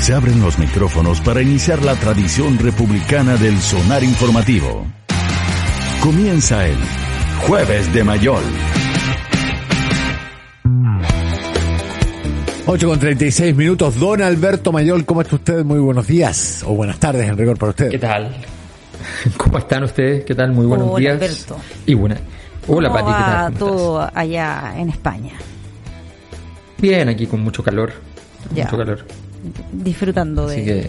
Se abren los micrófonos para iniciar la tradición republicana del sonar informativo. Comienza el Jueves de Mayol. 8 con 36 minutos. Don Alberto Mayol, ¿cómo está usted? Muy buenos días o buenas tardes en rigor para usted. ¿Qué tal? ¿Cómo están ustedes? ¿Qué tal? Muy buenos Hola, días. Alberto. Y buena. Hola, ¿Cómo Pati, ¿qué tal? ¿Cómo todo estás? allá en España? Bien, aquí con mucho calor. Ya. Mucho calor. Disfrutando de, que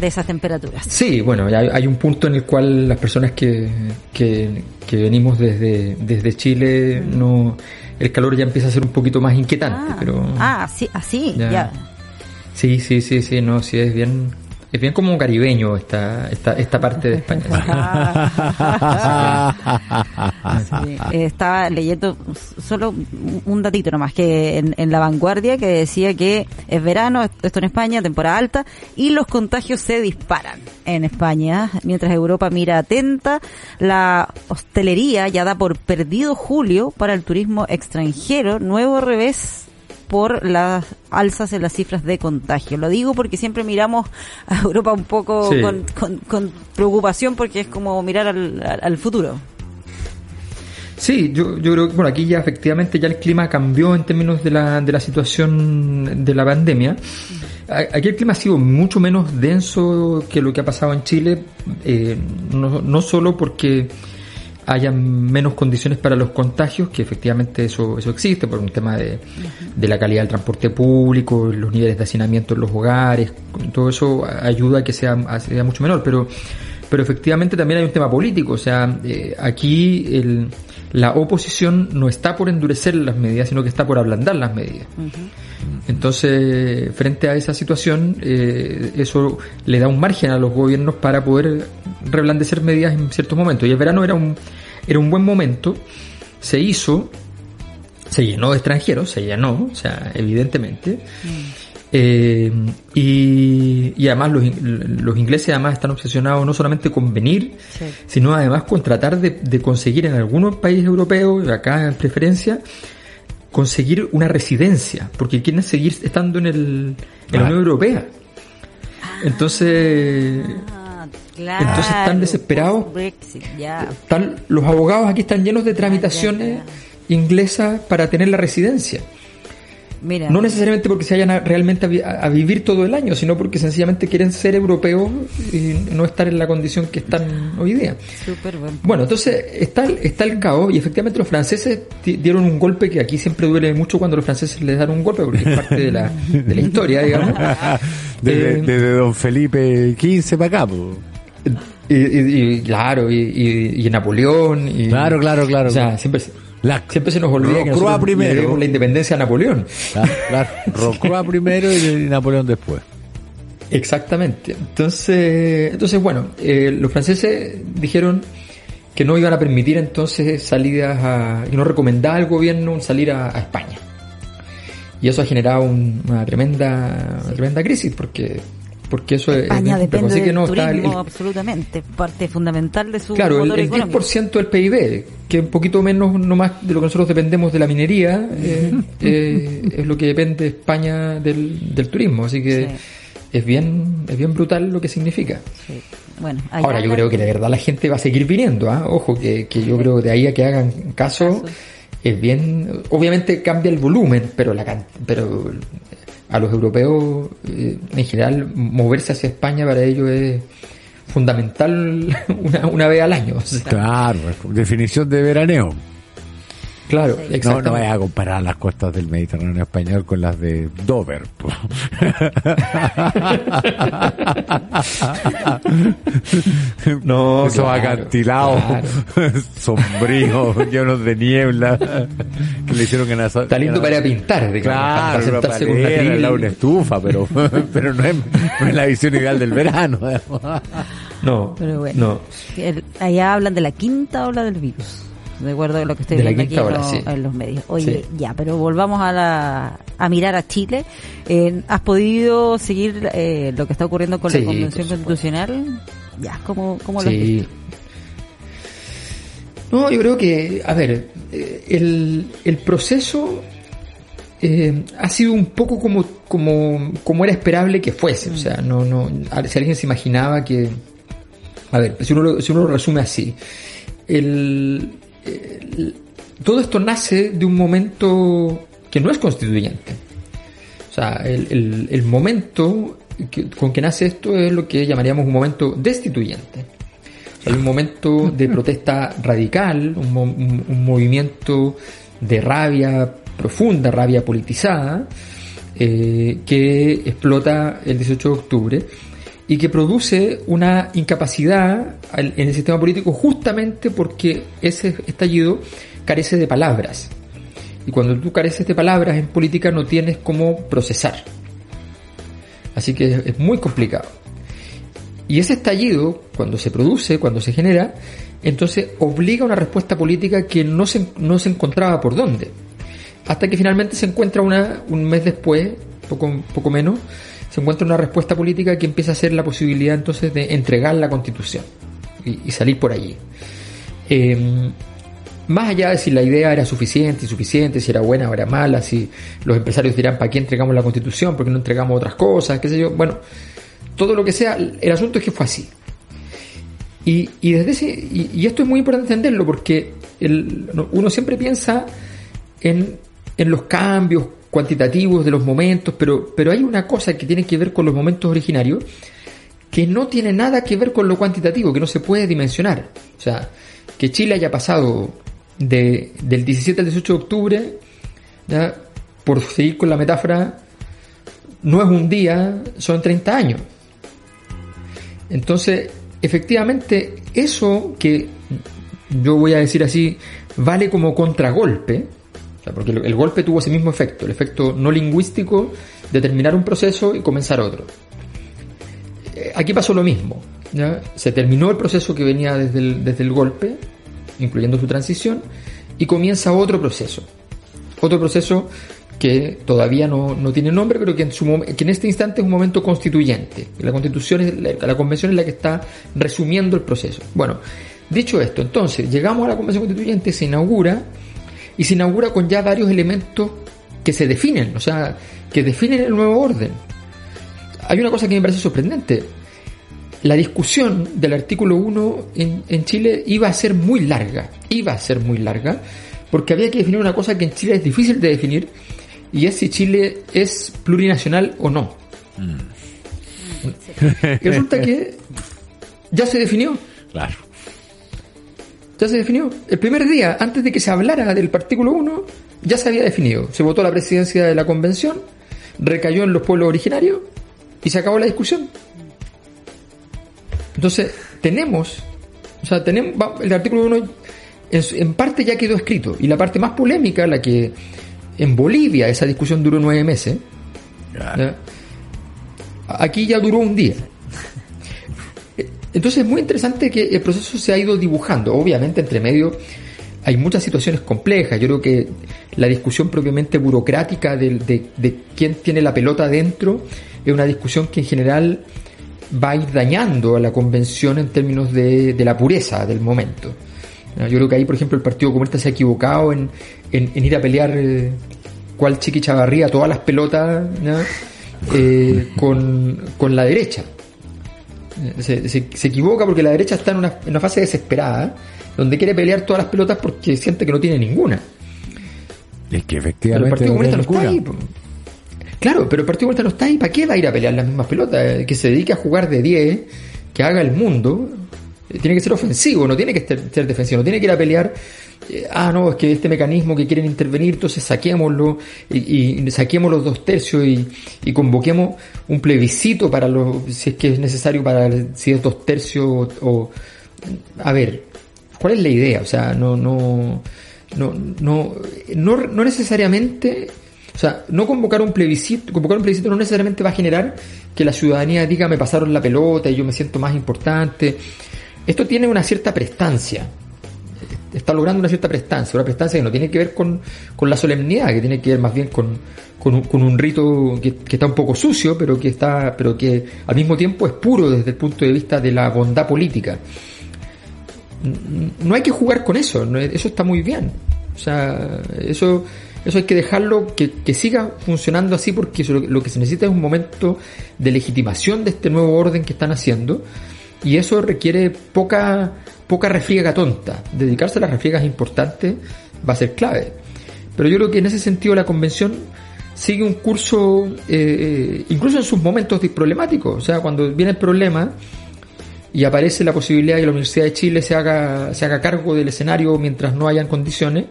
de esas temperaturas. sí, bueno, hay, hay un punto en el cual las personas que, que, que venimos desde, desde Chile no el calor ya empieza a ser un poquito más inquietante, ah, pero ah, sí, así, Ya. ya. sí, sí, sí, sí, no, sí es bien es bien como caribeño esta esta esta parte de España. Sí, eh, estaba leyendo solo un datito nomás, que en, en La Vanguardia que decía que es verano, esto en España, temporada alta, y los contagios se disparan en España, mientras Europa mira atenta, la hostelería ya da por perdido julio para el turismo extranjero, nuevo revés por las alzas en las cifras de contagio. Lo digo porque siempre miramos a Europa un poco Sí. con, con- con preocupación porque es como mirar al- al- al futuro. Sí, yo, yo creo que bueno, aquí ya efectivamente ya el clima cambió en términos de la, de la situación de la pandemia. Aquí el clima ha sido mucho menos denso que lo que ha pasado en Chile, eh, no, no solo porque hayan menos condiciones para los contagios, que efectivamente eso, eso existe por un tema de, de la calidad del transporte público, los niveles de hacinamiento en los hogares, todo eso ayuda a que sea, sea mucho menor, pero pero efectivamente también hay un tema político, o sea, eh, aquí el, la oposición no está por endurecer las medidas, sino que está por ablandar las medidas. Entonces, frente a esa situación, eh, eso le da un margen a los gobiernos para poder reblandecer medidas en ciertos momentos. Y el verano era un, era un buen momento, se hizo, se llenó de extranjeros, se llenó, o sea, evidentemente. Eh, y, y además los, in- los ingleses además están obsesionados no solamente con venir, Sí. sino además con tratar de, de conseguir en algunos países europeos, acá en preferencia, conseguir una residencia, porque quieren seguir estando en, el, en la Ah. Unión Europea. Entonces, Ah, claro. Entonces están desesperados. Brexit, están, los abogados aquí están llenos de tramitaciones inglesas para tener la residencia. Mira. No necesariamente porque se vayan a- realmente a, vi- a vivir todo el año, sino porque sencillamente quieren ser europeos y no estar en la condición que están hoy día. Súper buen Bueno, entonces está, el- está el caos y efectivamente los franceses dieron un golpe que aquí siempre duele mucho cuando los franceses les dan un golpe porque es parte de la, de la historia, digamos. Desde, Eh, desde don Felipe XV para acá. po. y, y- y, claro, y, y- y Napoleón. Y, Claro, claro, claro. O sea, siempre, se- La- siempre se nos olvida que nosotros le primero. la independencia a Napoleón. Claro. Rocroi primero y Napoleón después. Exactamente. Entonces, entonces bueno, eh, los franceses dijeron que no iban a permitir entonces salidas a, y no recomendaba al gobierno salir a, a España. Y eso ha generado un- una tremenda, una tremenda crisis porque, porque eso es- España es, depende así que del no está el- turismo el- absolutamente, parte fundamental de su Claro, el, el económico. 10% del PIB, que un poquito menos no más de lo que nosotros dependemos de la minería, eh, eh, es lo que depende España del, del turismo. Así que Sí. es bien es bien brutal lo que significa. Sí. Bueno, Ahora yo creo que de verdad la gente va a seguir viniendo, ¿ah? ojo, que, que yo creo que de ahí a que hagan caso Caso. Es bien, obviamente cambia el volumen, pero la pero a los europeos eh, en general moverse hacia España para ellos es fundamental una, una vez al año. Claro, definición de veraneo. Claro, Sí. No, no vayas a comparar las costas del Mediterráneo español con las de Dover. No, Esos claro, acantilados claro. sombríos, llenos de niebla, que le hicieron que nacer. Está lindo para ir a pintar, digamos, Claro, para una sentarse con una palera, tril. al lado de una estufa, pero, pero no, es, no es la visión ideal del verano. No, Pero bueno. no. El- allá hablan de la quinta ola del virus. De acuerdo a lo que estoy viendo aquí en, los- sí. en los medios. Oye, Sí. ya, pero volvamos a la a mirar a Chile. Eh, ¿Has podido seguir eh, lo que está ocurriendo con Sí, la Convención. Constitucional? Ya, ¿cómo, cómo lo has visto? No, yo creo que, a ver, eh, el, el proceso eh, ha sido un poco como, como, como era esperable que fuese. O sea, no, no, si alguien se imaginaba que, a ver, si uno lo, si uno lo resume así, el, el- todo esto nace de un momento que no es constituyente. O sea, el, momento con que nace esto es lo que llamaríamos un momento destituyente. Un momento de protesta radical, un- un movimiento de rabia profunda, rabia politizada, eh, que explota el 18 de octubre y que produce una incapacidad en el sistema político justamente porque ese estallido carece de palabras. Y cuando tú careces de palabras en política no tienes cómo procesar. Así que es muy complicado. Y ese estallido, cuando se produce, cuando se genera, entonces obliga a una respuesta política que no se, no se encontraba por dónde. Hasta que finalmente se encuentra una, un mes después, poco, poco menos, se encuentra una respuesta política que empieza a ser la posibilidad entonces de entregar la constitución y, salir por allí. Eh, más allá de si la idea era suficiente, insuficiente, si era buena o era mala, si los empresarios dirán para qué entregamos la constitución, por qué no entregamos otras cosas, qué sé yo, bueno, todo lo que sea, el asunto es que fue así. Y, y desde ese, y, y esto es muy importante entenderlo porque el- no- uno siempre piensa en, en los cambios cuantitativos de los momentos, pero, pero hay una cosa que tiene que ver con los momentos originarios que no tiene nada que ver con lo cuantitativo, que no se puede dimensionar. O sea, que Chile haya pasado de, del 17 al 18 de octubre, por seguir con la metáfora, no es un día, son 30 años. Entonces, efectivamente, eso que yo voy a decir así, vale como contragolpe, porque el, golpe tuvo ese mismo efecto, el efecto no lingüístico de terminar un proceso y comenzar otro. Eh, Aquí pasó lo mismo, se terminó el proceso que venía desde el, desde el golpe, incluyendo su transición, y comienza otro proceso. Otro proceso que todavía no, no tiene nombre, pero que en, su, que en este instante es un momento constituyente. La constitución es la, la convención es la que está resumiendo el proceso. Bueno, dicho esto, entonces llegamos a la convención constituyente, se inaugura y se inaugura con ya varios elementos que se definen, o sea, que definen el nuevo orden. Hay una cosa que me parece sorprendente. La discusión del artículo 1 en, en Chile iba a ser muy larga, iba a ser muy larga, porque había que definir una cosa que en Chile es difícil de definir, y es si Chile es plurinacional o no. Y resulta que ya se definió, Claro. Ya se definió. El primer día, antes de que se hablara del artículo 1, ya se había definido. Se votó la presidencia de la convención, recayó en los pueblos originarios y se acabó la discusión. Entonces, tenemos, o sea, tenemos, el artículo 1 en, parte ya quedó escrito. Y la parte más polémica, la que en Bolivia esa discusión duró nueve meses, ¿ya? aquí ya duró un día. Entonces es muy interesante que el proceso se ha ido dibujando. Obviamente entre medio hay muchas situaciones complejas. Yo creo que la discusión propiamente burocrática de, quién tiene la pelota dentro es una discusión que en general va a ir dañando a la convención en términos de, la pureza del momento. Yo creo que ahí, por ejemplo, el Partido Comunista se ha equivocado en, ir a pelear eh, cual Chiqui Chavarría todas las pelotas. Eh, con la derecha. Se, se- se equivoca porque la derecha está en una, en una fase desesperada, donde quiere pelear todas las pelotas porque siente que no tiene ninguna. Es que Pero el efectivamente. Partido Comunista no está ahí. Claro, pero el Partido Comunista no está ahí. ¿Para qué va a ir a pelear las mismas pelotas? Eh, Que se dedique a jugar de 10, que haga el mundo. Eh, Tiene que ser ofensivo, no tiene que ser, ser defensivo, no tiene que ir a pelear eh, ah, no, es que este mecanismo que quieren intervenir, entonces saquémoslo y, y saquemos los dos tercios y, y, convoquemos un plebiscito para los, si es que es necesario para si es dos tercios o, a ver, ¿cuál es la idea? O sea, no, no, no, no, no, no necesariamente, o sea, no convocar un plebiscito, convocar un plebiscito no necesariamente va a generar que la ciudadanía diga me pasaron la pelota y yo me siento más importante. Esto tiene una cierta prestancia está logrando una cierta prestancia, una prestancia que no tiene que ver con, con la solemnidad, que tiene que ver más bien con, con, un, con un, rito que, que, está un poco sucio, pero que está, pero que al mismo tiempo es puro desde el punto de vista de la bondad política. No hay que jugar con eso, eso está muy bien. O sea, eso, eso hay que dejarlo que, que siga funcionando así porque eso, lo que se necesita es un momento de legitimación de este nuevo orden que están haciendo y eso requiere poca poca refriega tonta. Dedicarse a las refriegas importantes va a ser clave. Pero yo creo que en ese sentido la convención sigue un curso, eh, eh, incluso en sus momentos problemáticos. O sea, cuando viene el problema y aparece la posibilidad de que la Universidad de Chile se haga, se haga cargo del escenario mientras no hayan condiciones,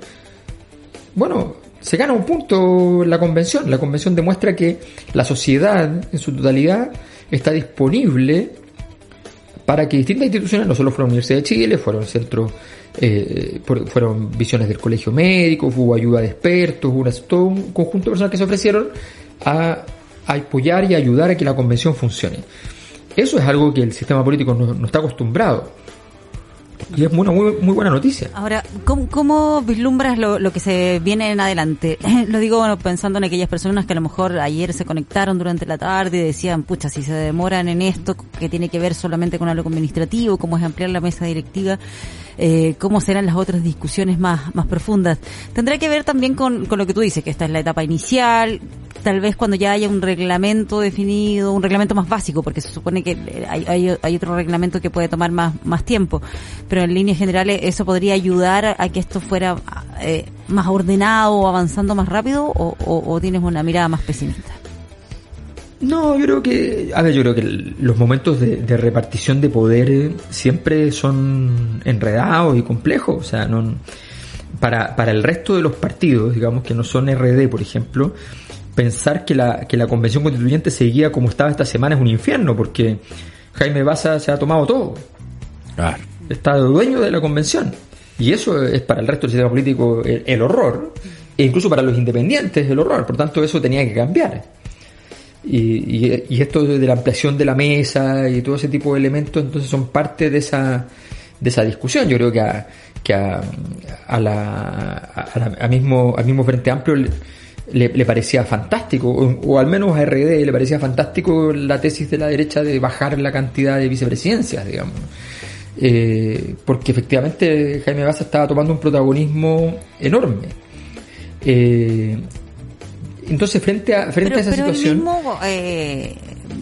bueno, se gana un punto la convención. La convención demuestra que la sociedad en su totalidad está disponible para que distintas instituciones, no solo fueron Universidad de Chile, fueron centros, eh, fueron visiones del colegio médico, hubo ayuda de expertos, hubo todo un conjunto de personas que se ofrecieron a, apoyar y ayudar a que la convención funcione. Eso es algo que el sistema político no está acostumbrado. Y es muy, muy buena noticia. Ahora, ¿cómo, vislumbras lo, lo, que se viene en adelante? lo digo pensando en aquellas personas que a lo mejor ayer se conectaron durante la tarde y decían, pucha, si se demoran en esto que tiene que ver solamente con algo administrativo, cómo es ampliar la mesa directiva, eh, cómo serán las otras discusiones más, más profundas. Tendrá que ver también con, con lo que tú dices, que esta es la etapa inicial, tal vez cuando ya haya un reglamento definido, un reglamento más básico, porque se supone que hay, hay, hay, otro reglamento que puede tomar más, más tiempo, pero en líneas generales eso podría ayudar a que esto fuera eh, más ordenado avanzando más rápido o, o, o tienes una mirada más pesimista. No, yo creo que, a ver, yo creo que los momentos de, de, repartición de poder siempre son enredados y complejos. O sea, no, para, para el resto de los partidos, digamos que no son RD, por ejemplo, pensar que la, que la convención constituyente seguía como estaba esta semana es un infierno, porque Jaime Baza se ha tomado todo. Claro. Está dueño de la convención. Y eso es para el resto del sistema político el, el horror, e incluso para los independientes el horror. Por tanto, eso tenía que cambiar. Y, y, esto de la ampliación de la mesa y todo ese tipo de elementos, entonces son parte de esa, de esa discusión. Yo creo que a, que a, a la, a, la, a mismo, al mismo Frente Amplio le, parecía fantástico, o, o, al menos a RD le parecía fantástico la tesis de la derecha de bajar la cantidad de vicepresidencias, digamos. Eh, porque efectivamente Jaime Baza estaba tomando un protagonismo enorme. Eh, entonces, frente a, frente pero, a esa pero situación. Él mismo, eh,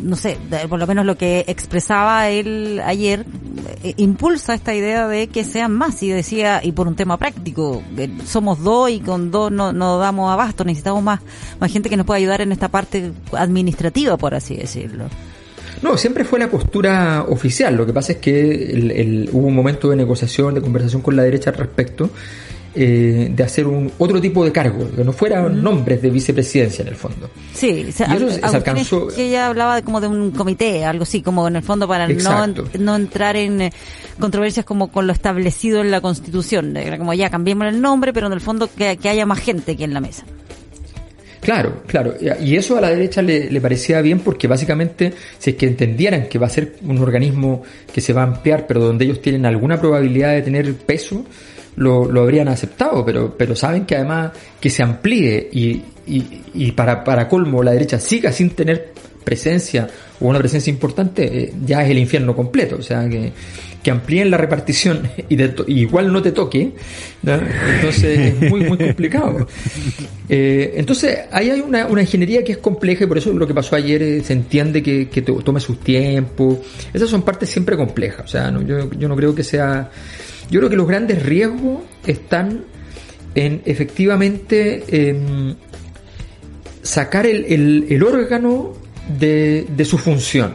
no sé, por lo menos lo que expresaba él ayer, eh, impulsa esta idea de que sean más. Y decía, y por un tema práctico, somos dos y con dos no, no damos abasto, necesitamos más, más gente que nos pueda ayudar en esta parte administrativa, por así decirlo. No, siempre fue la postura oficial. Lo que pasa es que el, el, hubo un momento de negociación, de conversación con la derecha al respecto eh, de hacer un otro tipo de cargo, que no fueran nombres de vicepresidencia en el fondo. Sí, o sea, y eso se, se alcanzó. Que ella hablaba como de un comité, algo así, como en el fondo para no, no entrar en eh, controversias como con lo establecido en la Constitución. Era como ya cambiemos el nombre, pero en el fondo que, que haya más gente aquí en la mesa. Claro, claro. Y eso a la derecha le, le, parecía bien porque básicamente, si es que entendieran que va a ser un organismo que se va a ampliar, pero donde ellos tienen alguna probabilidad de tener peso, lo, lo habrían aceptado, pero, pero saben que además que se amplíe y, y, y para, para colmo la derecha siga sin tener presencia o una presencia importante, eh, ya es el infierno completo. O sea, que, que amplíen la repartición y, de y igual no te toque, ¿no? entonces es muy, muy complicado. Eh, entonces, ahí hay una, una, ingeniería que es compleja y por eso lo que pasó ayer eh, se entiende que, que tome sus tiempos. Esas son partes siempre complejas. O sea, no, yo, yo no creo que sea yo creo que los grandes riesgos están en efectivamente en sacar el, órgano de, de, su función.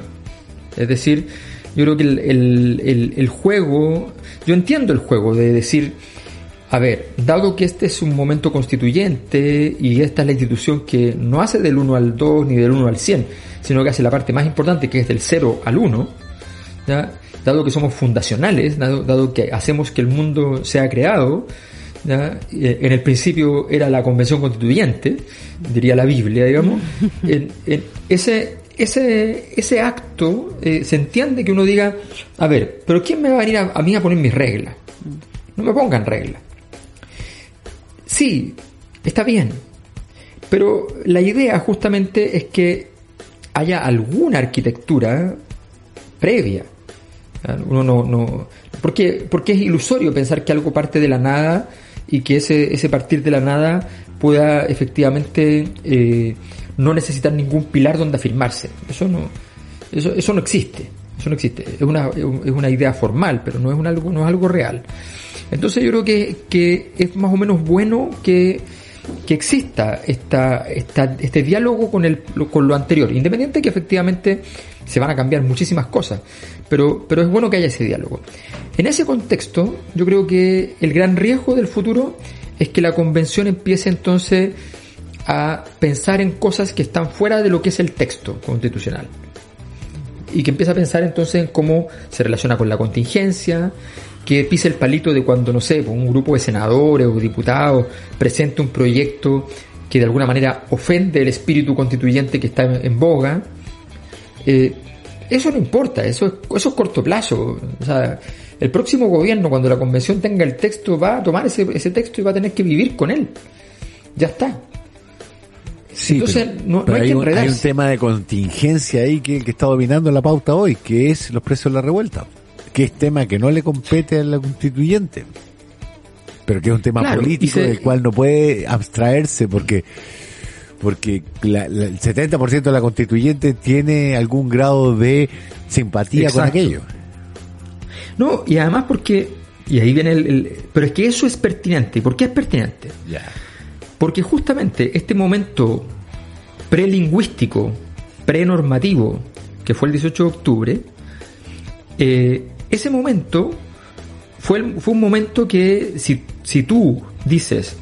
Es decir, yo creo que el, el, juego, yo entiendo el juego de decir, a ver, dado que este es un momento constituyente y esta es la institución que no hace del 1 al 2 ni del 1 al 100, sino que hace la parte más importante que es del 0 al 1, dado que somos fundacionales, dado, que hacemos que el mundo sea creado, eh, en el principio era la convención constituyente, diría la Biblia, digamos, en, ese, ese, ese acto eh, se entiende que uno diga, a ver, pero ¿quién me va a venir a, a mí a poner mis reglas? No me pongan reglas. Sí, está bien. Pero la idea justamente es que haya alguna arquitectura previa. Uno no, no, porque, porque es ilusorio pensar que algo parte de la nada y que ese, ese partir de la nada pueda efectivamente eh, no necesitar ningún pilar donde afirmarse. Eso no, eso, eso no existe. Eso no existe. Es una, es una idea formal, pero no es, un algo, no es algo real. Entonces yo creo que, que es más o menos bueno que, que exista esta, este diálogo con, el, con lo anterior, independiente de que efectivamente se van a cambiar muchísimas cosas, pero, pero es bueno que haya ese diálogo. En ese contexto, yo creo que el gran riesgo del futuro es que la convención empiece entonces a pensar en cosas que están fuera de lo que es el texto constitucional y que empieza a pensar entonces en cómo se relaciona con la contingencia, que pise el palito de cuando, no sé, un grupo de senadores o diputados presente un proyecto que de alguna manera ofende el espíritu constituyente que está en, boga. Eh, eso no importa, eso es, eso es corto plazo. O sea, el próximo gobierno, cuando la convención tenga el texto, va a tomar ese, ese texto y va a tener que vivir con él. Ya está. Sí, Entonces, no, hay, un, hay, un, tema de contingencia ahí que, que está dominando la pauta hoy, que es los precios de la revuelta que es tema que no le compete a la constituyente, pero que es un tema político del cual no puede abstraerse porque porque el 70% de la constituyente tiene algún grado de simpatía con aquello. No, y además porque, y ahí viene el, pero es que eso es pertinente. ¿Por qué es pertinente? Porque justamente este momento prelingüístico, prenormativo, que fue el 18 de octubre, eh, ese momento fue, fue un momento que si, si tú dices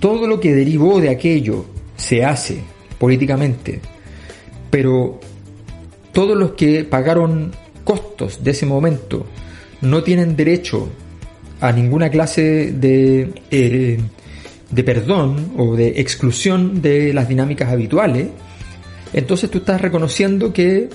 todo lo que derivó de aquello se hace políticamente, pero todos los que pagaron costos de ese momento no tienen derecho a ninguna clase de, eh, de perdón o de exclusión de las dinámicas habituales, entonces tú estás reconociendo que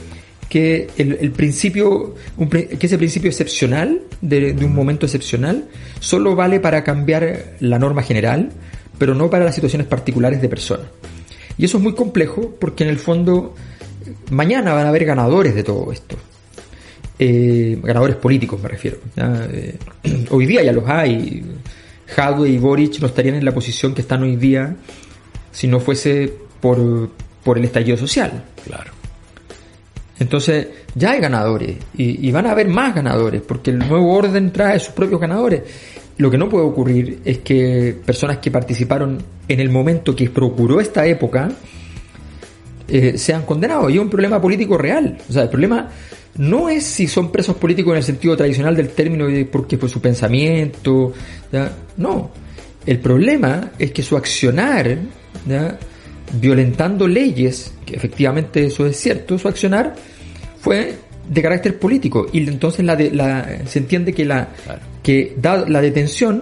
que el, principio, que ese principio excepcional, de, un momento excepcional, solo vale para cambiar la norma general, pero no para las situaciones particulares de personas. Y eso es muy complejo porque en el fondo mañana van a haber ganadores de todo esto. Eh, ganadores políticos me refiero. Eh, hoy día ya los hay. Jadwe y Boric no estarían en la posición que están hoy día si no fuese por, por el estallido social. Claro. Entonces ya hay ganadores y, van a haber más ganadores porque el nuevo orden trae sus propios ganadores. Lo que no puede ocurrir es que personas que participaron en el momento que procuró esta época eh, sean condenados. Y es un problema político real. O sea, el problema no es si son presos políticos en el sentido tradicional del término porque fue su pensamiento. No. El problema es que su accionar, violentando leyes, que efectivamente eso es cierto, su accionar fue de carácter político y entonces la, de, la se entiende que la que da la detención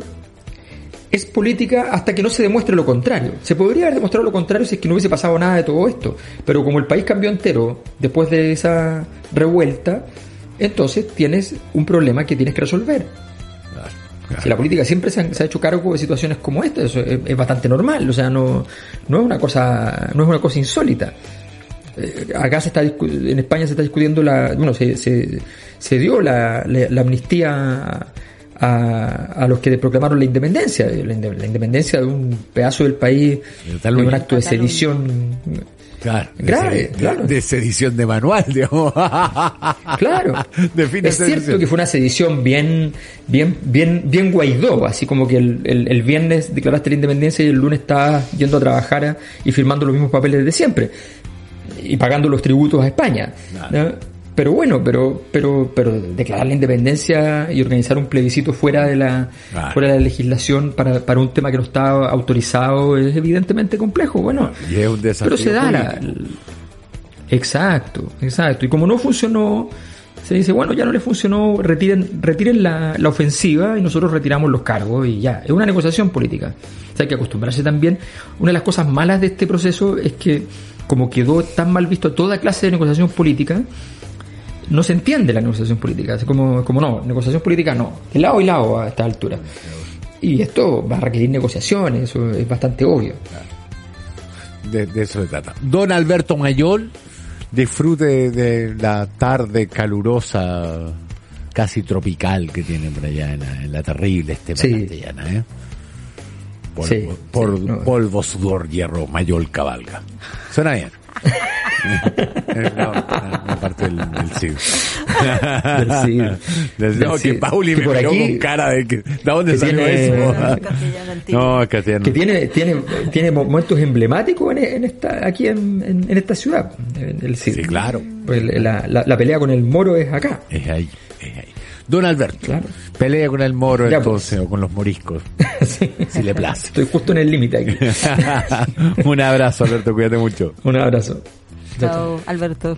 es política hasta que no se demuestre lo contrario. Se podría haber demostrado lo contrario si es que no hubiese pasado nada de todo esto, pero como el país cambió entero después de esa revuelta, entonces tienes un problema que tienes que resolver. Si la política siempre se ha, hecho cargo de situaciones como esta, eso es, bastante normal, o sea, no, no es una cosa, no es una cosa insólita. Eh, acá se está en España se está discutiendo la, bueno, se, se, dio la, la, amnistía a, a, los que proclamaron la independencia, la, independencia de un pedazo del país, un acto de sedición Claro, grave, de, claro. De sedición de manual, digamos. Claro. es cierto que fue una sedición bien, bien, bien, bien guaidó, así como que el, el, viernes declaraste la independencia y el lunes estabas yendo a trabajar y firmando los mismos papeles de siempre y pagando los tributos a España. Pero bueno, pero, pero, pero declarar la independencia y organizar un plebiscito fuera de la, fuera de la legislación para, para un tema que no está autorizado es evidentemente complejo. Bueno, pero se da la, exacto, exacto. Y como no funcionó, se dice, bueno, ya no le funcionó, retiren, retiren la, la ofensiva y nosotros retiramos los cargos y ya. Es una negociación política. O sea, hay que acostumbrarse también. Una de las cosas malas de este proceso es que como quedó tan mal visto toda clase de negociación política, no se entiende la negociación política. Es como, como no, negociación política no, de lado y lado a esta altura. Y esto va a requerir negociaciones, eso es bastante obvio. De, eso se trata. Don Alberto Mayol, disfrute de la tarde calurosa, casi tropical que tiene por allá en la, terrible estepa castellana, ¿eh? Polvo, polvo, sudor, hierro, Mayol cabalga. Suena bien. la, parte del, del CID. Del No, que Pauli me por aquí, con cara de que, ¿de dónde salió eso? no, que tiene, tiene, tiene momentos emblemáticos en, en esta, aquí en, en, esta ciudad, el CID. Sí, claro. Pues la, la, la, pelea con el moro es acá. Es ahí, es ahí. Don Alberto, claro. pelea con el moro pues. entonces, o con los moriscos, si le place. Estoy justo en el límite aquí. Un abrazo, Alberto, cuídate mucho. Un abrazo. Chao, Alberto.